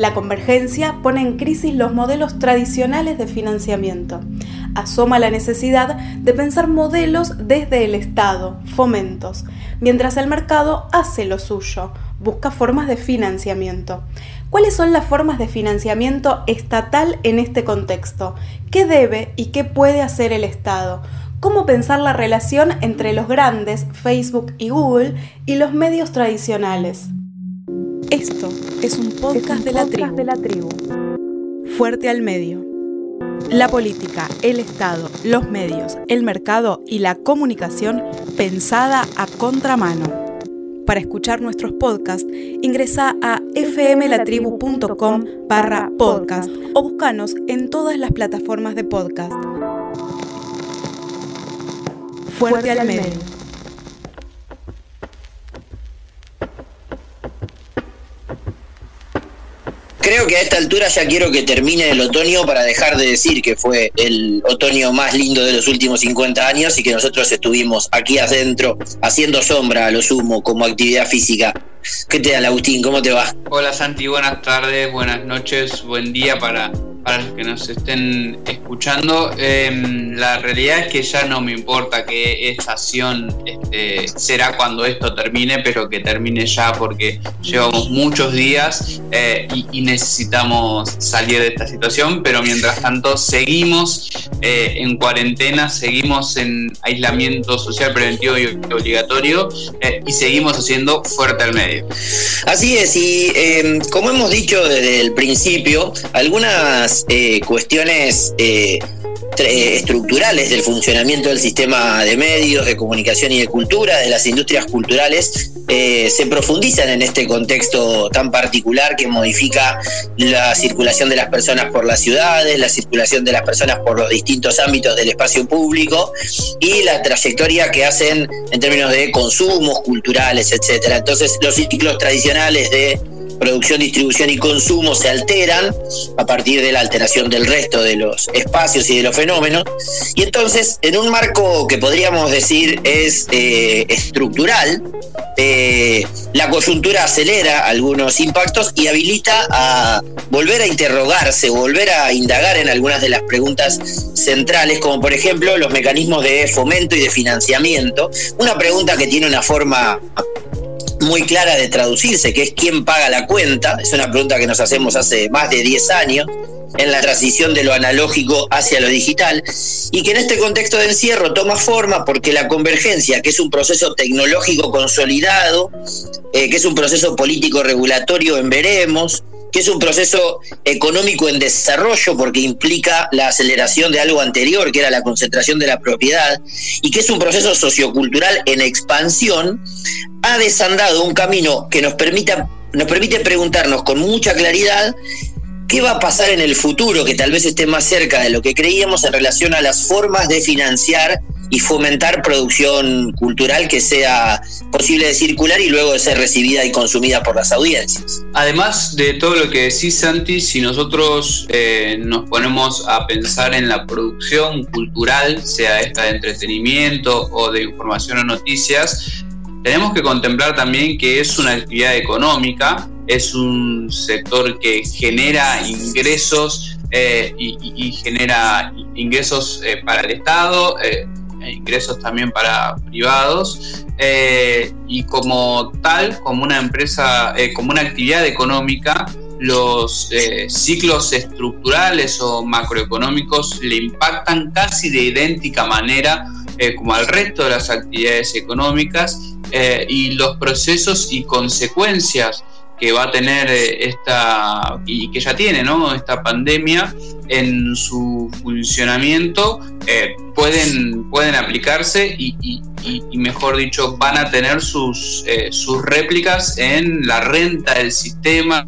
La convergencia pone en crisis los modelos tradicionales de financiamiento. Asoma la necesidad de pensar modelos desde el Estado, fomentos, mientras el mercado hace lo suyo, busca formas de financiamiento. ¿Cuáles son las formas de financiamiento estatal en este contexto? ¿Qué debe y qué puede hacer el Estado? ¿Cómo pensar la relación entre los grandes, Facebook y Google, y los medios tradicionales? Esto es un podcast, de, la de la tribu. Fuerte al medio. La política, el Estado, los medios, el mercado y la comunicación pensada a contramano. Para escuchar nuestros podcasts, ingresa a fmlatribu.com barra podcast o búscanos en todas las plataformas de podcast. Fuerte, al medio. Creo que a esta altura ya quiero que termine el otoño para dejar de decir que fue el otoño más lindo de los últimos 50 años y que nosotros estuvimos aquí adentro haciendo sombra a lo sumo como actividad física. ¿Qué te da, Agustín? ¿Cómo te va? Hola Santi, buenas tardes, buenas noches, buen día para para los que nos estén escuchando, em, la realidad es que ya no me importa que estación este, será cuando esto termine, pero que termine ya porque llevamos muchos días eh, y, necesitamos salir de esta situación, pero mientras tanto seguimos eh, en cuarentena, seguimos en aislamiento social preventivo y obligatorio eh, y seguimos haciendo fuerte al medio. Así es, y em, como hemos dicho desde el principio, algunas eh, cuestiones eh, estructurales del funcionamiento del sistema de medios, de comunicación y de cultura, de las industrias culturales, eh, se profundizan en este contexto tan particular que modifica la circulación de las personas por las ciudades, la circulación de las personas por los distintos ámbitos del espacio público y la trayectoria que hacen en términos de consumos culturales, etcétera. Entonces, los ciclos tradicionales de producción, distribución y consumo se alteran a partir de la alteración del resto de los espacios y de los fenómenos. Y entonces, en un marco que podríamos decir es eh, estructural, eh, la coyuntura acelera algunos impactos y habilita a volver a interrogarse, volver a indagar en algunas de las preguntas centrales, como por ejemplo los mecanismos de fomento y de financiamiento. Una pregunta que tiene una forma muy clara de traducirse, que es quién paga la cuenta. Es una pregunta que nos hacemos hace más de 10 años en la transición de lo analógico hacia lo digital y que en este contexto de encierro toma forma porque la convergencia, que es un proceso tecnológico consolidado, eh, que es un proceso político regulatorio en veremos, que es un proceso económico en desarrollo porque implica la aceleración de algo anterior, que era la concentración de la propiedad, y que es un proceso sociocultural en expansión, ha desandado un camino que nos, permita, nos permite preguntarnos con mucha claridad qué va a pasar en el futuro, que tal vez esté más cerca de lo que creíamos en relación a las formas de financiar y fomentar producción cultural que sea posible de circular y luego de ser recibida y consumida por las audiencias. Además de todo lo que decís, Santi, si nosotros eh, nos ponemos a pensar en la producción cultural, sea esta de entretenimiento o de información o noticias, tenemos que contemplar también que es una actividad económica, es un sector que genera ingresos eh, y, genera ingresos eh, para el Estado, e ingresos también para privados eh, y como tal, como una empresa, eh, como una actividad económica, los eh, ciclos estructurales o macroeconómicos le impactan casi de idéntica manera como al resto de las actividades económicas y los procesos y consecuencias que va a tener esta y que ya tiene ¿no? esta pandemia en su funcionamiento eh, pueden, pueden aplicarse y, mejor dicho, van a tener sus, eh, sus réplicas en la renta del sistema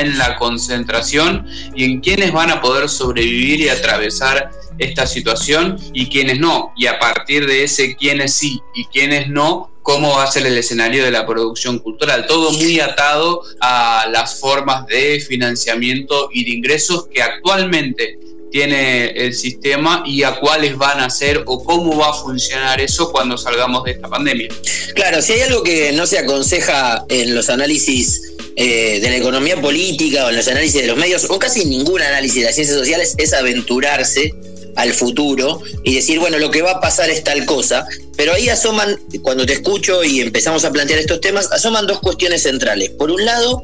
en la concentración y en quiénes van a poder sobrevivir y atravesar esta situación y quiénes no. Y a partir de ese quiénes sí y quiénes no, cómo va a ser el escenario de la producción cultural. Todo muy atado a las formas de financiamiento y de ingresos que actualmente tiene el sistema y a cuáles van a ser o cómo va a funcionar eso cuando salgamos de esta pandemia. Claro, si hay algo que no se aconseja en los análisis eh, de la economía política o en los análisis de los medios, o casi ningún análisis de las ciencias sociales, es aventurarse al futuro y decir, bueno, lo que va a pasar es tal cosa, pero ahí asoman, cuando te escucho y empezamos a plantear estos temas, asoman dos cuestiones centrales. Por un lado,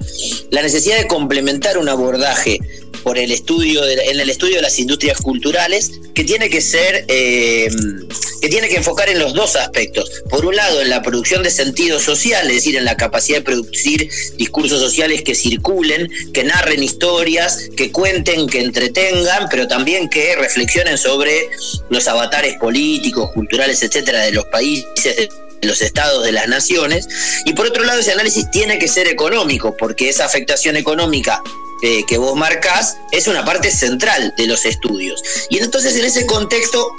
la necesidad de complementar un abordaje por el estudio en el estudio de las industrias culturales que tiene que ser eh, que tiene que enfocar en los dos aspectos por un lado en la producción de sentido social es decir en la capacidad de producir discursos sociales que circulen que narren historias que cuenten que entretengan pero también que reflexionen sobre los avatares políticos culturales etcétera de los países de los estados de las naciones y por otro lado ese análisis tiene que ser económico porque esa afectación económica que vos marcás es una parte central de los estudios. Y entonces en ese contexto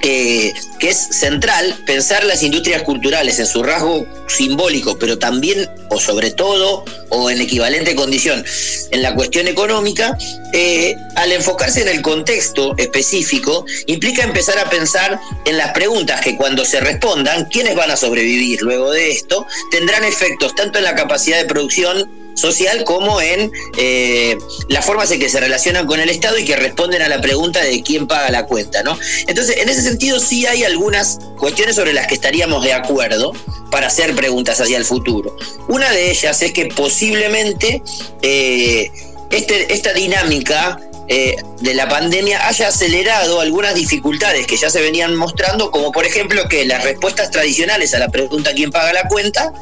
que es central pensar las industrias culturales en su rasgo simbólico, pero también o sobre todo o en equivalente condición en la cuestión económica, eh, al enfocarse en el contexto específico, implica empezar a pensar en las preguntas que cuando se respondan, quiénes van a sobrevivir luego de esto, tendrán efectos tanto en la capacidad de producción social como en eh, las formas en que se relacionan con el Estado y que responden a la pregunta de quién paga la cuenta, ¿no? Entonces, en ese sentido sí hay algunas cuestiones sobre las que estaríamos de acuerdo para hacer preguntas hacia el futuro. Una de ellas es que posiblemente eh, este, esta dinámica eh, de la pandemia haya acelerado algunas dificultades que ya se venían mostrando, como por ejemplo que las respuestas tradicionales a la pregunta quién paga la cuenta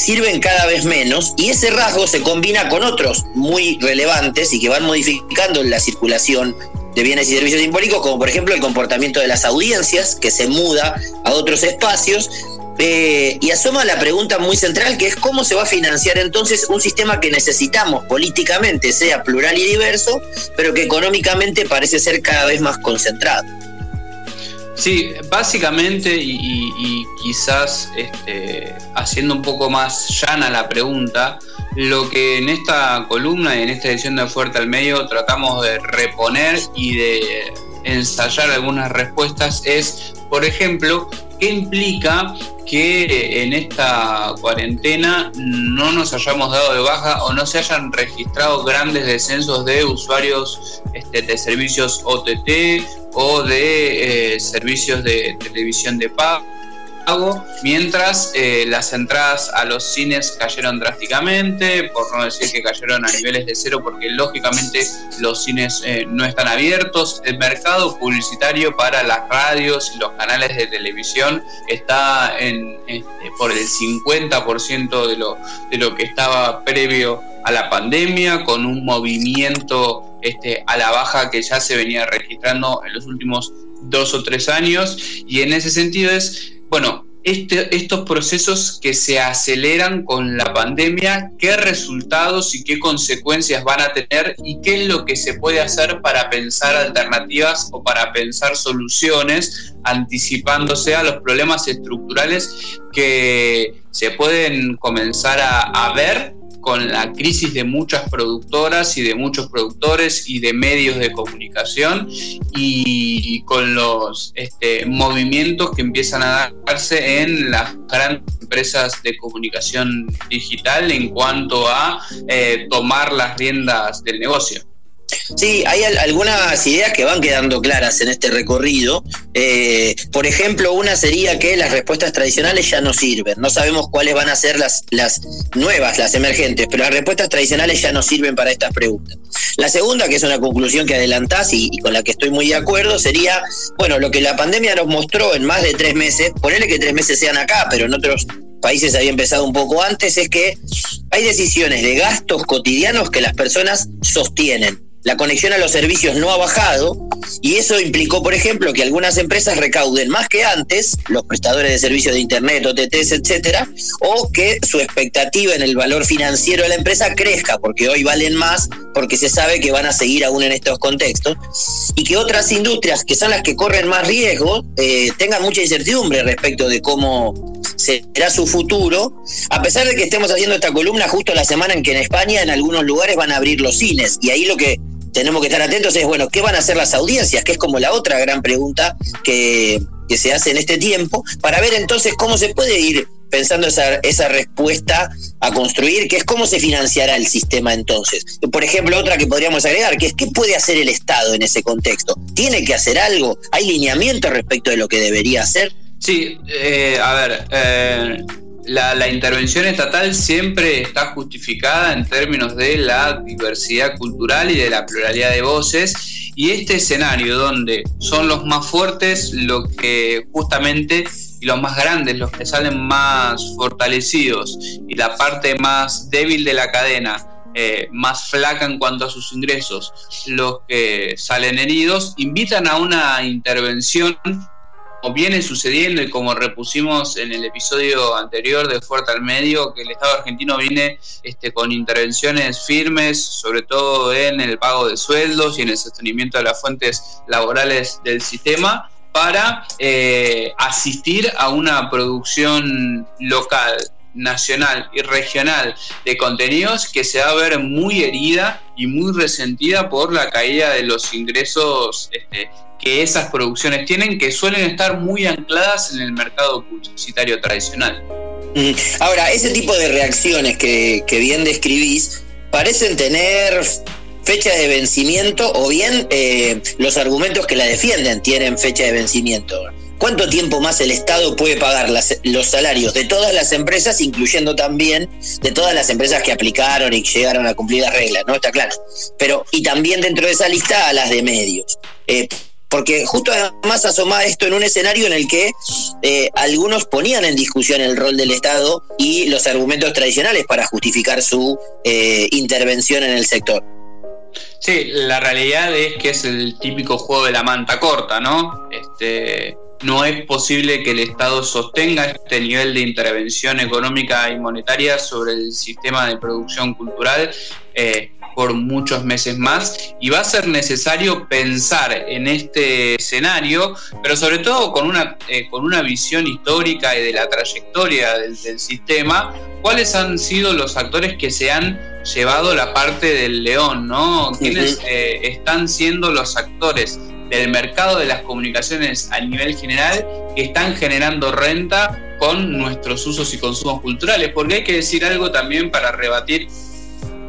sirven cada vez menos y ese rasgo se combina con otros muy relevantes y que van modificando la circulación de bienes y servicios simbólicos, como por ejemplo el comportamiento de las audiencias, que se muda a otros espacios, eh, y asoma la pregunta muy central, que es cómo se va a financiar entonces un sistema que necesitamos políticamente, sea plural y diverso, pero que económicamente parece ser cada vez más concentrado. Sí, básicamente y, quizás este, haciendo un poco más llana la pregunta, lo que en esta columna y en esta edición de Fuerte al Medio tratamos de reponer y de ensayar algunas respuestas es, por ejemplo, qué implica que en esta cuarentena no nos hayamos dado de baja o no se hayan registrado grandes descensos de usuarios este, de servicios OTT o de eh, servicios de televisión de pago mientras eh, las entradas a los cines cayeron drásticamente, por no decir que cayeron a niveles de cero, porque lógicamente los cines eh, no están abiertos. El mercado publicitario para las radios y los canales de televisión está en, este, por el 50% de lo, de lo que estaba previo a la pandemia, con un movimiento este, a la baja que ya se venía registrando en los últimos dos o tres años. Y en ese sentido es bueno, este, estos procesos que se aceleran con la pandemia, qué resultados y qué consecuencias van a tener y qué es lo que se puede hacer para pensar alternativas o para pensar soluciones anticipándose a los problemas estructurales que se pueden comenzar a ver con la crisis de muchas productoras y de muchos productores y de medios de comunicación y con los este, movimientos que empiezan a darse en las grandes empresas de comunicación digital en cuanto a eh, tomar las riendas del negocio. Sí, hay algunas ideas que van quedando claras en este recorrido. Eh, por ejemplo, una sería que las respuestas tradicionales ya no sirven. No sabemos cuáles van a ser las, las nuevas, las emergentes, pero las respuestas tradicionales ya no sirven para estas preguntas. La segunda, que es una conclusión que adelantás y, con la que estoy muy de acuerdo, sería, bueno, lo que la pandemia nos mostró en más de tres meses, ponerle que tres meses sean acá, pero en otros países había empezado un poco antes, es que hay decisiones de gastos cotidianos que las personas sostienen la conexión a los servicios no ha bajado y eso implicó, por ejemplo, que algunas empresas recauden más que antes, los prestadores de servicios de Internet, OTTs, etcétera, o que su expectativa en el valor financiero de la empresa crezca, porque hoy valen más, porque se sabe que van a seguir aún en estos contextos, y que otras industrias, que son las que corren más riesgo, eh, tengan mucha incertidumbre respecto de cómo será su futuro, a pesar de que estemos haciendo esta columna justo la semana en que en España en algunos lugares van a abrir los cines, y ahí lo que tenemos que estar atentos es, bueno, ¿qué van a hacer las audiencias? Que es como la otra gran pregunta que, se hace en este tiempo, para ver entonces cómo se puede ir pensando esa, esa respuesta a construir, que es cómo se financiará el sistema entonces. Por ejemplo, otra que podríamos agregar, que es qué puede hacer el Estado en ese contexto. ¿Tiene que hacer algo? ¿Hay lineamiento respecto de lo que debería hacer? Sí, eh, a ver, eh, la, intervención estatal siempre está justificada en términos de la diversidad cultural y de la pluralidad de voces. Y este escenario donde son los más fuertes los que justamente y los más grandes, los que salen más fortalecidos y la parte más débil de la cadena, eh, más flaca en cuanto a sus ingresos, los que salen heridos, invitan a una intervención viene sucediendo y como repusimos en el episodio anterior de Fuerte al Medio, que el Estado argentino viene este, con intervenciones firmes, sobre todo en el pago de sueldos y en el sostenimiento de las fuentes laborales del sistema, para eh, asistir a una producción local, nacional y regional de contenidos que se va a ver muy herida y muy resentida por la caída de los ingresos este, que esas producciones tienen, que suelen estar muy ancladas en el mercado publicitario tradicional. Ahora, ese tipo de reacciones que, bien describís parecen tener fecha de vencimiento o bien eh, los argumentos que la defienden tienen fecha de vencimiento. ¿Cuánto tiempo más el Estado puede pagar los salarios de todas las empresas, incluyendo también de todas las empresas que aplicaron y llegaron a cumplir las reglas? ¿No? Está claro. Pero, y también dentro de esa lista a las de medios. Eh, porque justo además asoma esto en un escenario en el que eh, algunos ponían en discusión el rol del Estado y los argumentos tradicionales para justificar su eh, intervención en el sector. Sí, la realidad es que es el típico juego de la manta corta, ¿no? Este, no es posible que el Estado sostenga este nivel de intervención económica y monetaria sobre el sistema de producción cultural. Eh, por muchos meses más y va a ser necesario pensar en este escenario, pero sobre todo con una, eh, con una visión histórica y de la trayectoria del, sistema, cuáles han sido los actores que se han llevado la parte del león, ¿no? ¿Quiénes eh, están siendo los actores del mercado de las comunicaciones a nivel general que están generando renta con nuestros usos y consumos culturales? Porque hay que decir algo también para rebatir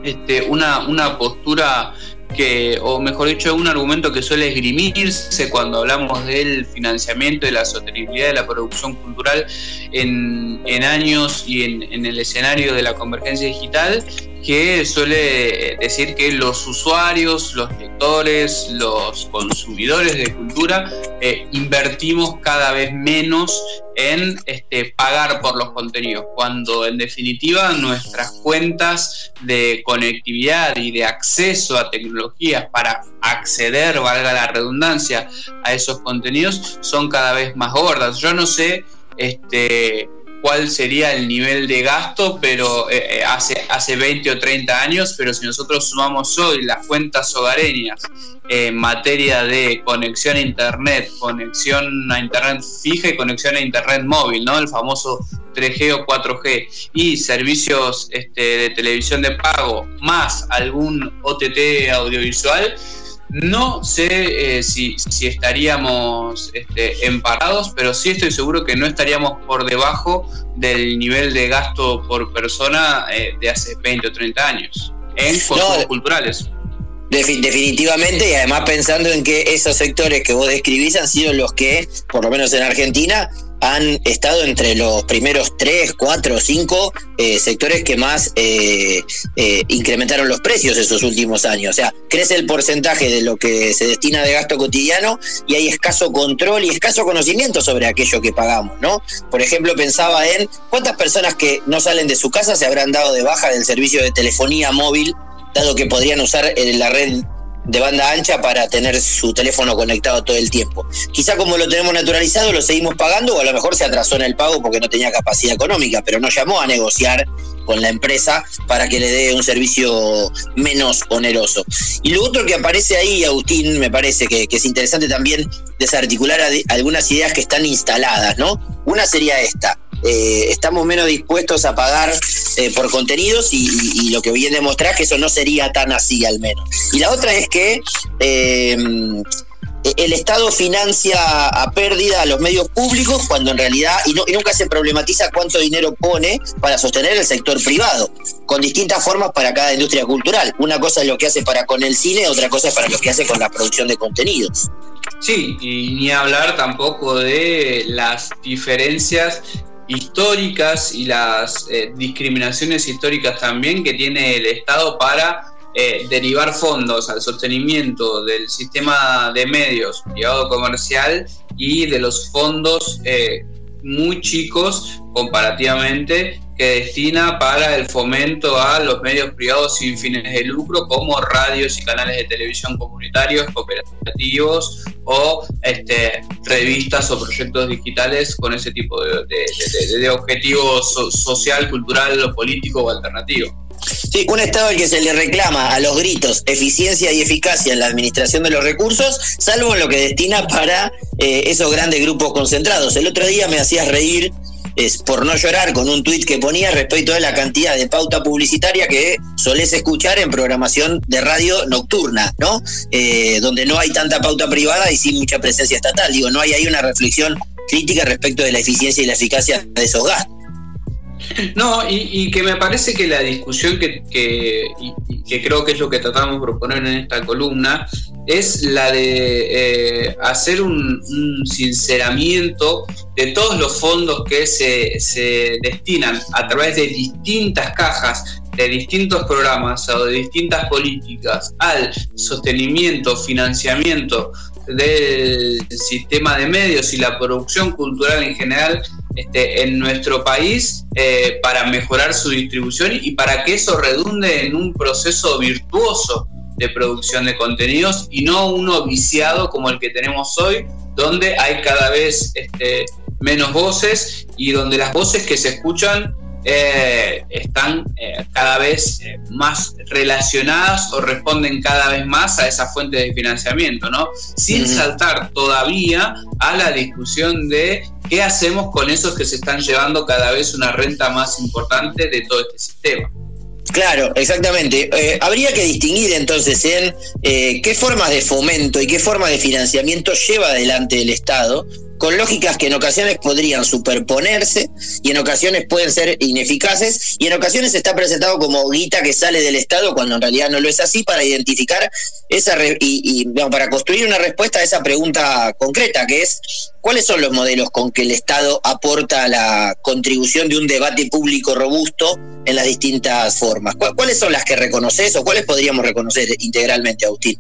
este, una, una postura que, o mejor dicho, un argumento que suele esgrimirse cuando hablamos del financiamiento y la sostenibilidad de la producción cultural en, años y en, en, el escenario de la convergencia digital, que suele decir que los usuarios, los lectores, los consumidores de cultura eh, invertimos cada vez menos en este, pagar por los contenidos, cuando en definitiva nuestras cuentas de conectividad y de acceso a tecnologías para acceder, valga la redundancia, a esos contenidos son cada vez más gordas. Yo no sé este, cuál sería el nivel de gasto, pero eh, eh, hace, hace 20 o 30 años, pero si nosotros sumamos hoy las cuentas hogareñas en materia de conexión a internet, conexión a internet fija y conexión a internet móvil, ¿no? El famoso 3G o 4G y servicios este, de televisión de pago más algún OTT audiovisual, no sé eh, si, estaríamos este, emparados, pero sí estoy seguro que no estaríamos por debajo del nivel de gasto por persona eh, de hace 20 o 30 años en consumos culturales. definitivamente, y además pensando en que esos sectores que vos describís han sido los que, por lo menos en Argentina, han estado entre los primeros tres, cuatro, cinco eh, sectores que más eh, eh, incrementaron los precios esos últimos años. O sea, crece el porcentaje de lo que se destina de gasto cotidiano y hay escaso control y escaso conocimiento sobre aquello que pagamos, ¿no? Por ejemplo, pensaba en cuántas personas que no salen de su casa se habrán dado de baja del servicio de telefonía móvil, dado que podrían usar la red de banda ancha para tener su teléfono conectado todo el tiempo. Quizá como lo tenemos naturalizado lo seguimos pagando o a lo mejor se atrasó en el pago porque no tenía capacidad económica, pero no llamó a negociar con la empresa para que le dé un servicio menos oneroso. Y lo otro que aparece ahí, Agustín, me parece que, es interesante también desarticular algunas ideas que están instaladas, ¿no? Una sería esta. Eh, estamos menos dispuestos a pagar eh, por contenidos y, lo que viene a demostrar que eso no sería tan así al menos. Y la otra es que eh, el Estado financia a pérdida a los medios públicos cuando en realidad, y, nunca se problematiza cuánto dinero pone para sostener el sector privado, con distintas formas para cada industria cultural. Una cosa es lo que hace para con el cine, otra cosa es para lo que hace con la producción de contenidos. Sí, y ni hablar tampoco de las diferencias históricas y las eh, discriminaciones históricas también que tiene el Estado para eh, derivar fondos al sostenimiento del sistema de medios privado comercial y de los fondos eh, muy chicos comparativamente que destina para el fomento a los medios privados sin fines de lucro como radios y canales de televisión comunitarios, cooperativos o este, revistas o proyectos digitales con ese tipo de, de, objetivo social, cultural o político o alternativo. Sí, un Estado al que se le reclama a los gritos eficiencia y eficacia en la administración de los recursos, salvo en lo que destina para eh, esos grandes grupos concentrados. El otro día me hacías reír es por no llorar con un tuit que ponía respecto de la cantidad de pauta publicitaria que solés escuchar en programación de radio nocturna, ¿no? Eh, donde no hay tanta pauta privada y sin mucha presencia estatal. Digo, no hay ahí una reflexión crítica respecto de la eficiencia y la eficacia de esos gastos. No, y, que me parece que la discusión que, que, creo que es lo que tratamos de proponer en esta columna es la de eh, hacer un, sinceramiento de todos los fondos que se, se destinan a través de distintas cajas de distintos programas o de distintas políticas al sostenimiento, financiamiento del sistema de medios y la producción cultural en general este, en nuestro país eh, para mejorar su distribución y para que eso redunde en un proceso virtuoso de producción de contenidos y no uno viciado como el que tenemos hoy, donde hay cada vez este, menos voces y donde las voces que se escuchan eh, están eh, cada vez eh, más relacionadas o responden cada vez más a esa fuente de financiamiento, ¿no? Sin saltar todavía a la discusión de qué hacemos con esos que se están llevando cada vez una renta más importante de todo este sistema. Claro, exactamente. habría que distinguir entonces en qué formas de fomento y qué formas de financiamiento lleva adelante el Estado con lógicas que en ocasiones podrían superponerse y en ocasiones pueden ser ineficaces y en ocasiones está presentado como guita que sale del Estado cuando en realidad no lo es así para identificar esa y, para construir una respuesta a esa pregunta concreta que es cuáles son los modelos con que el Estado aporta la contribución de un debate público robusto en las distintas formas. ¿Cuáles son las que reconoces o cuáles podríamos reconocer integralmente, Agustín?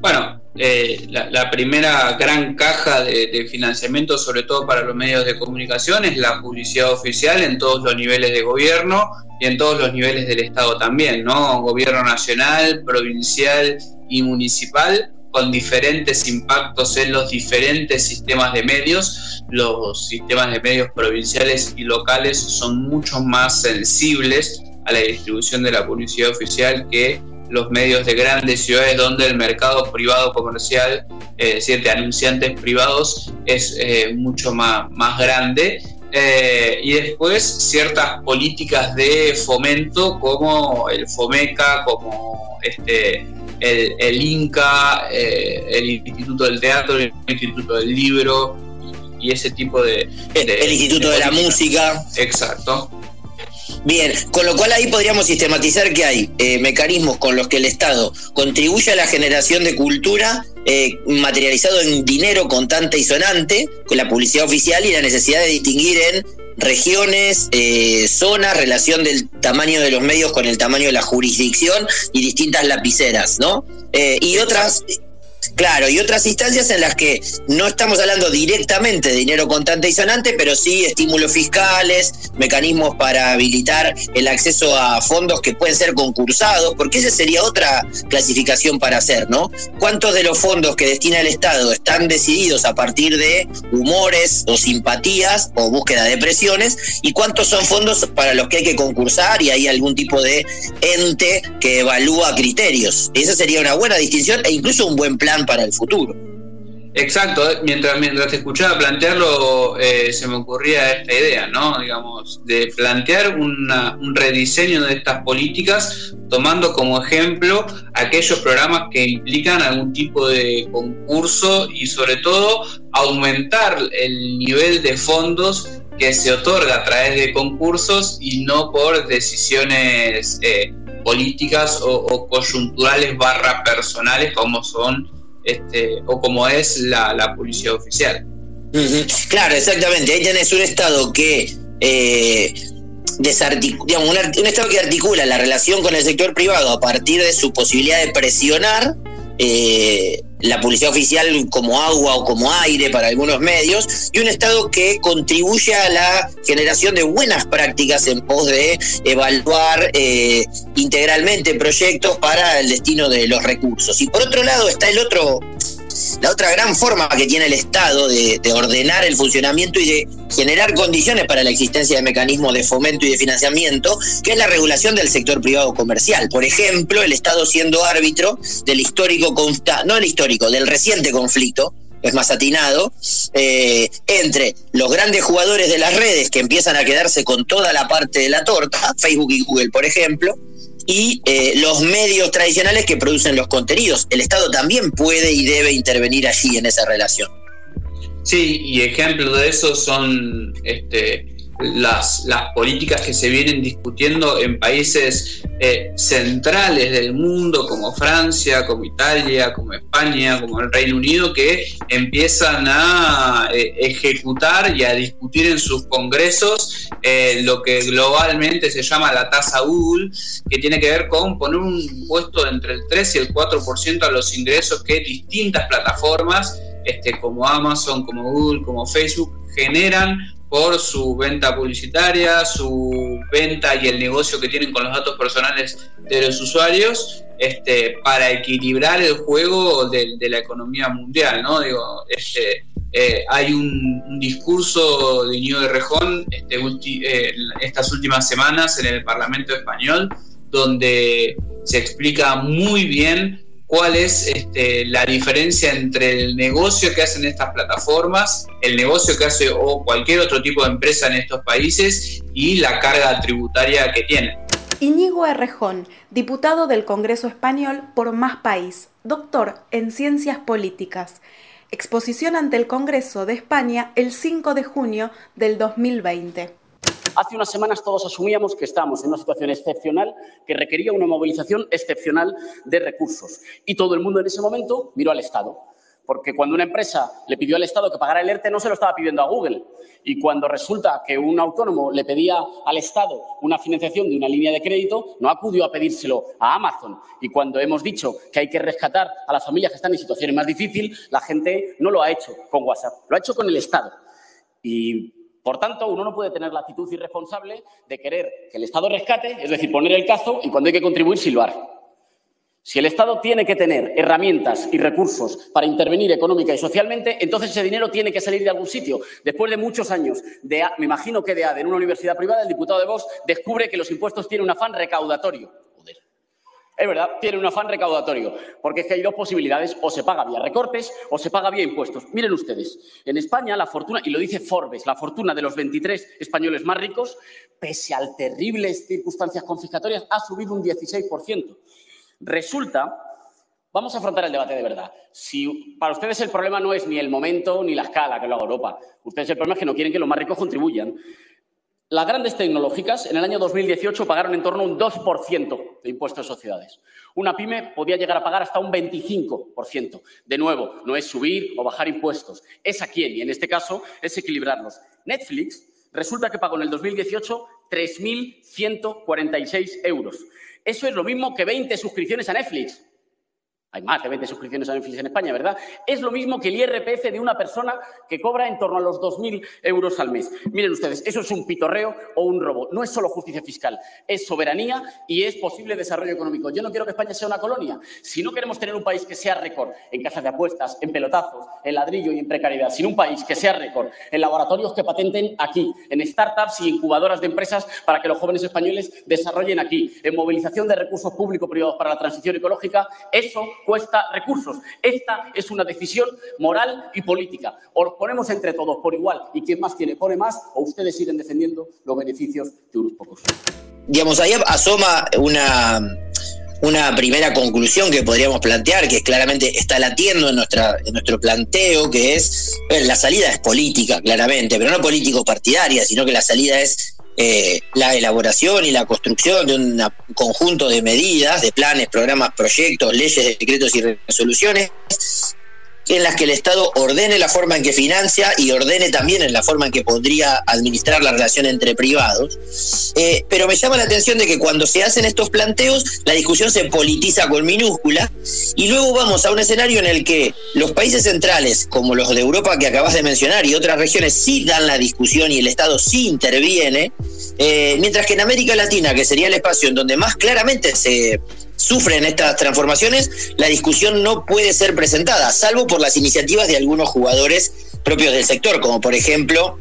Bueno, eh, la, primera gran caja de, financiamiento, sobre todo para los medios de comunicación, es la publicidad oficial en todos los niveles de gobierno y en todos los niveles del Estado también, ¿no? Gobierno nacional, provincial y municipal, con diferentes impactos en los diferentes sistemas de medios. Los sistemas de medios provinciales y locales son mucho más sensibles a la distribución de la publicidad oficial que los medios de grandes ciudades donde el mercado privado comercial, es decir, de anunciantes privados, es eh, mucho más, más grande. Eh, y después ciertas políticas de fomento como el FOMECA, como este, el, INCA, eh, el Instituto del Teatro, el Instituto del Libro y, ese tipo de... el Instituto de la Música. Exacto. Bien, con lo cual ahí podríamos sistematizar que hay eh, mecanismos con los que el Estado contribuye a la generación de cultura eh, materializado en dinero contante y sonante, con la publicidad oficial y la necesidad de distinguir en regiones, eh, zonas, relación del tamaño de los medios con el tamaño de la jurisdicción y distintas lapiceras, ¿no? y otras Claro, y otras instancias en las que no estamos hablando directamente de dinero contante y sonante, pero sí estímulos fiscales, mecanismos para habilitar el acceso a fondos que pueden ser concursados, porque esa sería otra clasificación para hacer, ¿no? ¿Cuántos de los fondos que destina el Estado están decididos a partir de humores o simpatías o búsqueda de presiones? ¿Y cuántos son fondos para los que hay que concursar y hay algún tipo de ente que evalúa criterios? Esa sería una buena distinción e incluso un buen plan para el futuro. Exacto, mientras, mientras te escuchaba plantearlo, eh, se me ocurría esta idea, ¿no? Digamos, de plantear un rediseño de estas políticas, tomando como ejemplo aquellos programas que implican algún tipo de concurso y sobre todo aumentar el nivel de fondos que se otorga a través de concursos y no por decisiones eh, políticas o, o coyunturales barra personales como son este, o como es la, la policía oficial. Claro, exactamente. Ahí tenés un Estado que eh, digamos, un, Estado que articula la relación con el sector privado a partir de su posibilidad de presionar eh, la publicidad oficial como agua o como aire para algunos medios, y un Estado que contribuye a la generación de buenas prácticas en pos de evaluar eh, integralmente proyectos para el destino de los recursos. Y por otro lado está el otro la otra gran forma que tiene el Estado de, ordenar el funcionamiento y de generar condiciones para la existencia de mecanismos de fomento y de financiamiento, que es la regulación del sector privado comercial. Por ejemplo, el Estado siendo árbitro del histórico, no el histórico, del reciente conflicto es más atinado, eh, entre los grandes jugadores de las redes que empiezan a quedarse con toda la parte de la torta, Facebook y Google, por ejemplo, y eh, los medios tradicionales que producen los contenidos. El Estado también puede y debe intervenir allí en esa relación. Sí, y ejemplos de eso son este, las, políticas que se vienen discutiendo en países eh, centrales del mundo como Francia, como Italia, como España, como el Reino Unido, que empiezan a eh, ejecutar y a discutir en sus congresos eh, lo que globalmente se llama la tasa Google, que tiene que ver con poner un impuesto entre el 3 y el 4% a los ingresos que distintas plataformas este, como Amazon, como Google, como Facebook generan por su venta publicitaria, su venta y el negocio que tienen con los datos personales de los usuarios, este, para equilibrar el juego de, la economía mundial, ¿no? Digo, este, eh, hay un, discurso de Ño de Rejón este, eh, estas últimas semanas en el Parlamento español donde se explica muy bien cuál es este, la diferencia entre el negocio que hacen estas plataformas, el negocio que hace o cualquier otro tipo de empresa en estos países y la carga tributaria que tienen. Iñigo Errejón, diputado del Congreso Español por Más País, doctor en Ciencias Políticas. Exposición ante el Congreso de España el 5 de junio del 2020. Hace unas semanas todos asumíamos que estábamos en una situación excepcional que requería una movilización excepcional de recursos. Y todo el mundo en ese momento miró al Estado. Porque cuando una empresa le pidió al Estado que pagara el ERTE, no se lo estaba pidiendo a Google. Y cuando resulta que un autónomo le pedía al Estado una financiación de una línea de crédito, no acudió a pedírselo a Amazon. Y cuando hemos dicho que hay que rescatar a las familias que están en situaciones más difíciles, la gente no lo ha hecho con WhatsApp, lo ha hecho con el Estado. Y por tanto, uno no puede tener la actitud irresponsable de querer que el Estado rescate, es decir, poner el cazo y cuando hay que contribuir, silbar. Si el Estado tiene que tener herramientas y recursos para intervenir económica y socialmente, entonces ese dinero tiene que salir de algún sitio. Después de muchos años, de, me imagino que de ADE en una universidad privada, el diputado de Vox descubre que los impuestos tienen un afán recaudatorio. Es verdad, tiene un afán recaudatorio, porque es que hay dos posibilidades, o se paga vía recortes o se paga vía impuestos. Miren ustedes, en España la fortuna, y lo dice Forbes, la fortuna de los 23 españoles más ricos, pese a terribles circunstancias confiscatorias, ha subido un 16%. Resulta, vamos a afrontar el debate de verdad. Si para ustedes el problema no es ni el momento ni la escala que lo haga Europa, ustedes el problema es que no quieren que los más ricos contribuyan. Las grandes tecnológicas en el año 2018 pagaron en torno a un 2% de impuestos de sociedades. Una pyme podía llegar a pagar hasta un 25%. De nuevo, no es subir o bajar impuestos, es a quién, y en este caso es equilibrarlos. Netflix resulta que pagó en el 2018 3.146 euros. Eso es lo mismo que 20 suscripciones a Netflix. Hay más de 20 suscripciones a Netflix en España, ¿verdad? Es lo mismo que el IRPF de una persona que cobra en torno a los 2.000 euros al mes. Miren ustedes, eso es un pitorreo o un robo. No es solo justicia fiscal, es soberanía y es posible desarrollo económico. Yo no quiero que España sea una colonia. Si no queremos tener un país que sea récord en casas de apuestas, en pelotazos, en ladrillo y en precariedad, sino un país que sea récord en laboratorios que patenten aquí, en startups y incubadoras de empresas para que los jóvenes españoles desarrollen aquí, en movilización de recursos público-privados para la transición ecológica, eso cuesta recursos. Esta es una decisión moral y política. O los ponemos entre todos por igual y quien más tiene pone más, o ustedes siguen defendiendo los beneficios de unos pocos. Digamos, ahí asoma una, una primera conclusión que podríamos plantear, que claramente está latiendo en, nuestra, en nuestro planteo, que es, la salida es política, claramente, pero no político partidaria, sino que la salida es eh, la elaboración y la construcción de un conjunto de medidas, de planes, programas, proyectos, leyes, decretos y resoluciones en las que el Estado ordene la forma en que financia y ordene también en la forma en que podría administrar la relación entre privados. Eh, pero me llama la atención de que cuando se hacen estos planteos, la discusión se politiza con minúscula y luego vamos a un escenario en el que los países centrales, como los de Europa que acabas de mencionar y otras regiones, sí dan la discusión y el Estado sí interviene, eh, mientras que en América Latina, que sería el espacio en donde más claramente se sufren estas transformaciones, la discusión no puede ser presentada, salvo por las iniciativas de algunos jugadores propios del sector, como por ejemplo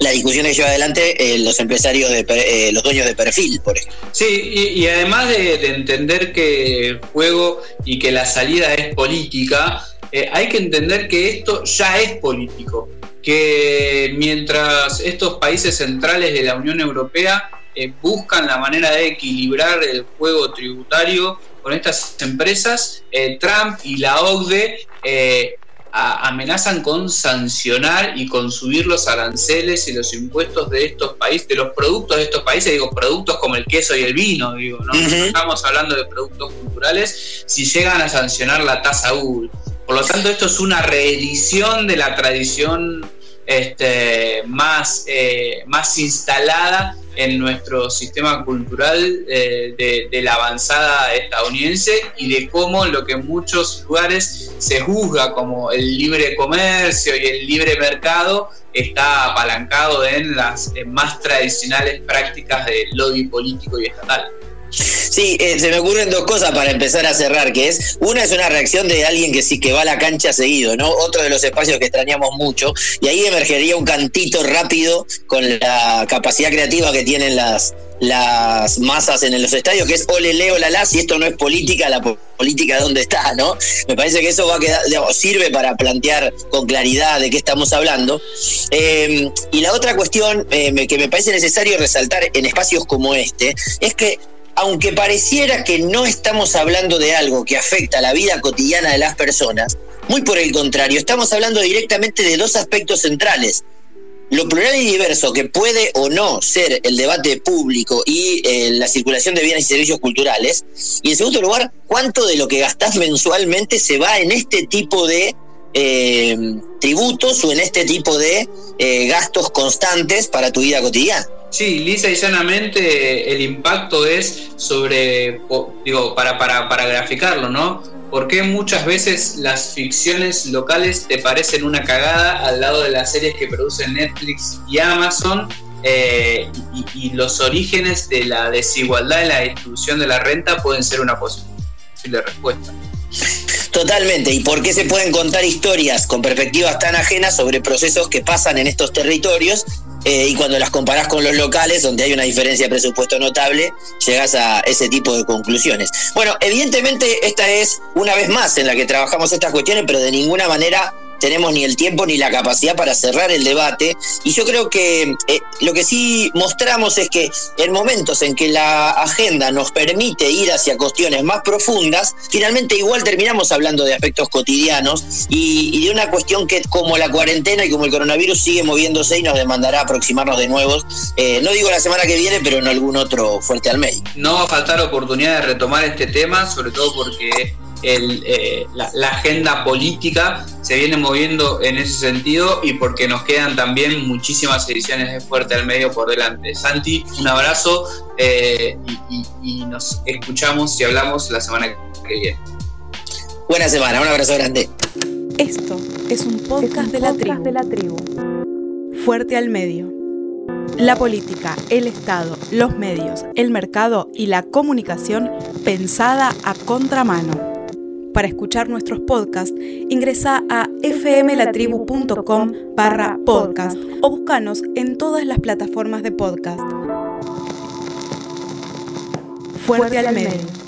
la discusión que lleva adelante eh, los empresarios, de, eh, los dueños de perfil, por ejemplo. Sí, y, además de, entender que juego y que la salida es política, eh, hay que entender que esto ya es político, que mientras estos países centrales de la Unión Europea eh, buscan la manera de equilibrar el juego tributario con estas empresas, eh, Trump y la OCDE eh, amenazan con sancionar y con subir los aranceles y los impuestos de estos países, de los productos de estos países, digo, productos como el queso y el vino, digo, no, estamos hablando de productos culturales, si llegan a sancionar la tasa Google. Por lo tanto, esto es una reedición de la tradición este, más, más instalada en nuestro sistema cultural eh, de, la avanzada estadounidense y de cómo lo que en muchos lugares se juzga como el libre comercio y el libre mercado está apalancado en las más tradicionales prácticas de lobby político y estatal. Sí, eh, se me ocurren dos cosas para empezar a cerrar, que es, una es una reacción de alguien que sí que va a la cancha seguido, ¿no? Otro de los espacios que extrañamos mucho, y ahí emergería un cantito rápido con la capacidad creativa que tienen las, las masas en los estadios, que es ole leo la la, si esto no es política, la política dónde está, ¿no? Me parece que eso va a quedar, sirve para plantear con claridad de qué estamos hablando. Eh, y la otra cuestión eh, que me parece necesario resaltar en espacios como este, es que aunque pareciera que no estamos hablando de algo que afecta a la vida cotidiana de las personas, muy por el contrario, estamos hablando directamente de dos aspectos centrales. Lo plural y diverso que puede o no ser el debate público y eh, la circulación de bienes y servicios culturales. Y en segundo lugar, cuánto de lo que gastás mensualmente se va en este tipo de eh, tributos o en este tipo de eh, gastos constantes para tu vida cotidiana. Sí, lisa y llanamente el impacto es sobre, digo, para, para, para graficarlo, ¿no? Porque muchas veces las ficciones locales te parecen una cagada al lado de las series que producen Netflix y Amazon? Eh, y, los orígenes de la desigualdad en la distribución de la renta pueden ser una posible respuesta. Totalmente. ¿Y por qué se pueden contar historias con perspectivas tan ajenas sobre procesos que pasan en estos territorios eh, y cuando las comparás con los locales, donde hay una diferencia de presupuesto notable, llegas a ese tipo de conclusiones. Bueno, evidentemente esta es una vez más en la que trabajamos estas cuestiones, pero de ninguna manera tenemos ni el tiempo ni la capacidad para cerrar el debate. Y yo creo que eh, lo que sí mostramos es que en momentos en que la agenda nos permite ir hacia cuestiones más profundas, finalmente igual terminamos hablando de aspectos cotidianos y, de una cuestión que como la cuarentena y como el coronavirus sigue moviéndose y nos demandará aproximarnos de nuevo, eh, no digo la semana que viene, pero en algún otro fuerte al medio. No va a faltar oportunidad de retomar este tema, sobre todo porque eh, la, agenda política se viene moviendo en ese sentido y porque nos quedan también muchísimas ediciones de Fuerte al Medio por delante. Santi, un abrazo eh, y, y nos escuchamos y hablamos la semana que viene. Buena semana, un abrazo grande. Esto es un podcast, de, la de la tribu. Fuerte al medio. La política, el Estado, los medios, el mercado y la comunicación pensada a contramano. Para escuchar nuestros podcasts, ingresa a fmlatribu.com barra podcast o búscanos en todas las plataformas de podcast. Fuerte, al medio.